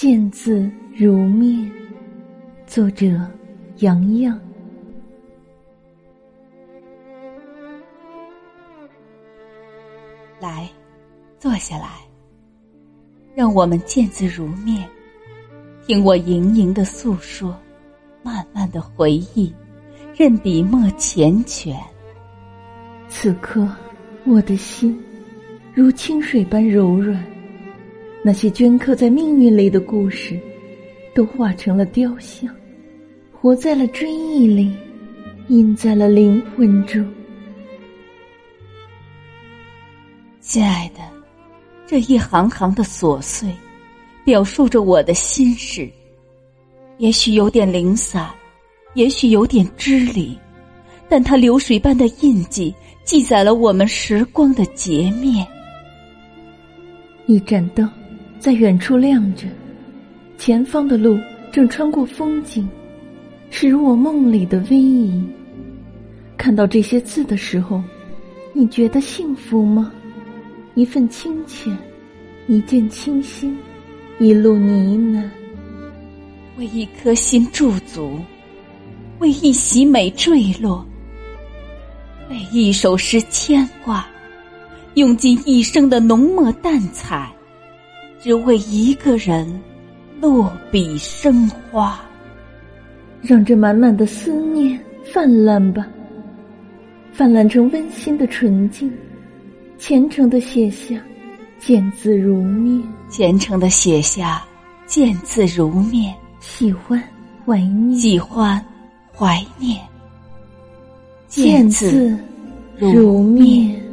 见字如面，作者杨洋。来，坐下来，让我们见字如面，听我盈盈的诉说，慢慢的回忆，任笔墨缱绻。此刻，我的心如清水般柔软。那些镌刻在命运里的故事，都化成了雕像，活在了追忆里，印在了灵魂中。亲爱的，这一行行的琐碎，表述着我的心事，也许有点零散，也许有点支离，但它流水般的印记，记载了我们时光的截面。一盏灯。在远处亮着，前方的路正穿过风景，是如我梦里的威仪。看到这些字的时候，你觉得幸福吗？一份清浅，一见倾心，一路呢喃，为一颗心驻足，为一袭美坠落，为一首诗牵挂，用尽一生的浓墨淡彩。只为一个人落笔生花，让这满满的思念泛滥吧，泛滥成温馨的纯净，虔诚的写下“见字如面”，虔诚的写下“见字如面”，喜欢怀念，喜欢怀念，见字如面。